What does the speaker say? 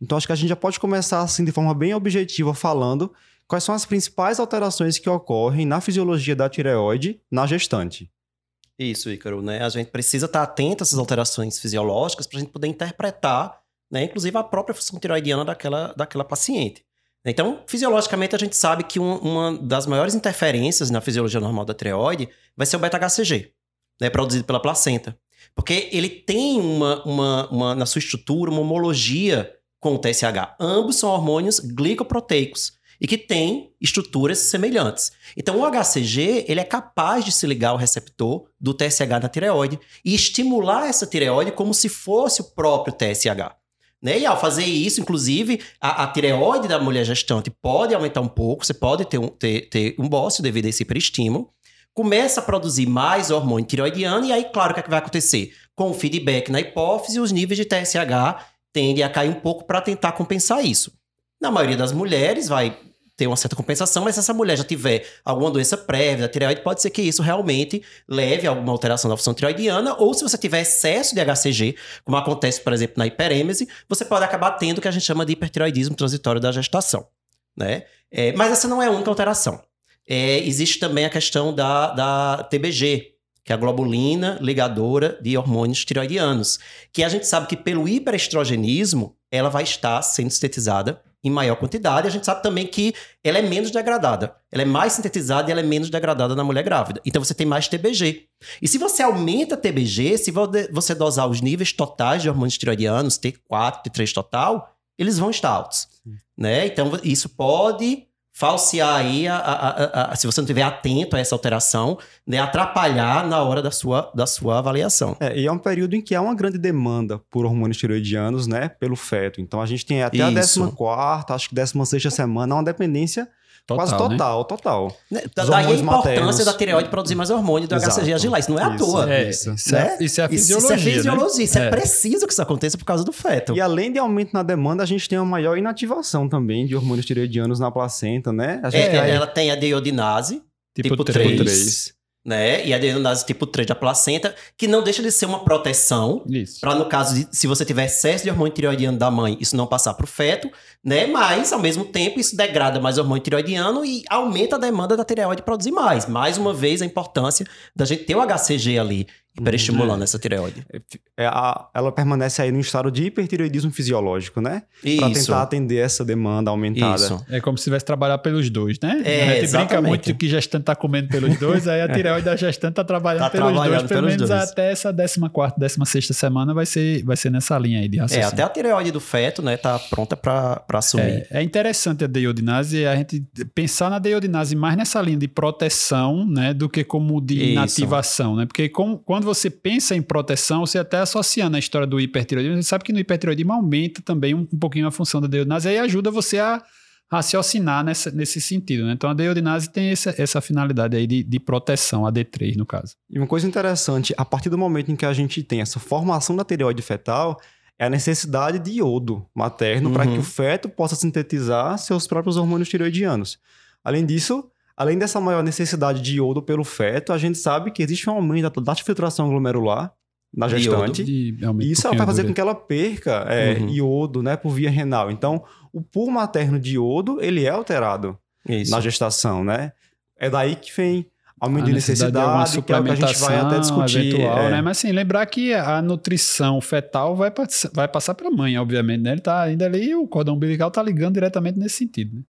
Então acho que a gente já pode começar assim de forma bem objetiva falando quais são as principais alterações que ocorrem na fisiologia da tireoide na gestante. Isso, Ícaro, né? A gente precisa estar atento a essas alterações fisiológicas para a gente poder interpretar, né, inclusive a própria função tireoidiana daquela, daquela paciente. Então, fisiologicamente, a gente sabe que um, uma das maiores interferências na fisiologia normal da tireoide vai ser o beta-HCG, né, produzido pela placenta. Porque ele tem uma, uma, uma, na sua estrutura, uma homologia com o TSH. Ambos são hormônios glicoproteicos e que têm estruturas semelhantes. Então, o HCG ele é capaz de se ligar ao receptor do TSH na tireoide e estimular essa tireoide como se fosse o próprio TSH. Né? E ao fazer isso, inclusive, a, a, tireoide da mulher gestante pode aumentar um pouco, você pode ter um, ter, ter um bócio devido a esse hiperestímulo, começa a produzir mais hormônio tireoidiano, e aí, claro, o que, é que vai acontecer? Com o feedback na hipófise, os níveis de TSH tendem a cair um pouco para tentar compensar isso. Na maioria das mulheres, vai ter uma certa compensação, mas se essa mulher já tiver alguma doença prévia da tireoide, pode ser que isso realmente leve a alguma alteração da função tireoidiana, ou se você tiver excesso de HCG, como acontece, por exemplo, na hiperêmese, você pode acabar tendo o que a gente chama de hipertireoidismo transitório da gestação. Né? É, mas essa não é a única alteração. É, existe também a questão da, da TBG, que é a globulina ligadora de hormônios tireoidianos, que a gente sabe que pelo hiperestrogenismo, ela vai estar sendo sintetizada em maior quantidade. A gente sabe também que ela é menos degradada. Ela é mais sintetizada e ela é menos degradada na mulher grávida. Então você tem mais TBG. E se você aumenta TBG, se você dosar os níveis totais de hormônios tiroidianos, T4, T3 total, eles vão estar altos. Né? Então isso pode falsear aí, a, a, a, se você não estiver atento a essa alteração, né, atrapalhar na hora da sua, da sua avaliação. É, e é um período em que há uma grande demanda por hormônios tiroidianos, né, pelo feto. Então a gente tem até Isso. a 14 acho que 16 semana, uma dependência Total, Quase total, né? total. Né, daí a importância maternos. da tireoide produzir mais hormônio do Exato. HCG agilar. Isso não é isso, à toa. É, isso, isso, né? é, isso é a fisiologia. Isso, é fisiologia. Né? Isso é. é preciso que isso aconteça por causa do feto. E além de aumento na demanda, a gente tem uma maior inativação também de hormônios tireoidianos na placenta, né? A gente é, Ela tem a deiodinase, tipo, tipo 3. Tipo 3 né? E a adenose tipo 3 da placenta, que não deixa de ser uma proteção. Para no caso de se você tiver excesso de hormônio tireoidiano da mãe, isso não passar para o feto, né? Mas ao mesmo tempo isso degrada mais hormônio tireoidiano e aumenta a demanda da tireoide produzir mais. Mais uma vez a importância da gente ter o HCG ali hiperestimulando uhum. essa tireoide. É, é a, ela permanece aí no estado de hipertireoidismo fisiológico, né? Para tentar atender essa demanda aumentada. Isso. É como se tivesse trabalhar pelos dois, né? É, a gente exatamente. brinca muito que gestante está comendo pelos dois, aí a tireoide da gestante está trabalhando tá pelos trabalhando dois, pelo menos dois. até essa 14 16 semana vai ser, vai ser nessa linha aí de raciocínio. É, até a tireoide do feto, né, tá pronta para assumir. É, é, interessante a deiodinase, a gente pensar na deiodinase mais nessa linha de proteção, né, do que como de Isso. inativação, né? Porque com, quando você pensa em proteção, você até associando a história do hipertiroidismo, você sabe que no hipertiroidismo aumenta também um, um pouquinho a função da deodinase, aí ajuda você a raciocinar nessa, nesse sentido. Né? Então a deodinase tem essa, essa finalidade aí de, de, proteção, a D3 no caso. E uma coisa interessante, a partir do momento em que a gente tem essa formação da tireoide fetal, é a necessidade de iodo materno uhum. para que o feto possa sintetizar seus próprios hormônios tireoidianos. Além disso, Além dessa maior necessidade de iodo pelo feto, a gente sabe que existe um aumento da filtração glomerular na gestante. e isso um vai fazer com que ela perca é, uhum. iodo né, por via renal. Então, o pool materno de iodo, ele é alterado isso. na gestação, né? É daí que vem aumento a de necessidade, de que é o que a gente vai até discutir. Eventual, é. né? Mas assim, lembrar que a nutrição fetal vai, vai passar para a mãe, obviamente, né? Ele tá ainda ali e o cordão umbilical tá ligando diretamente nesse sentido, né?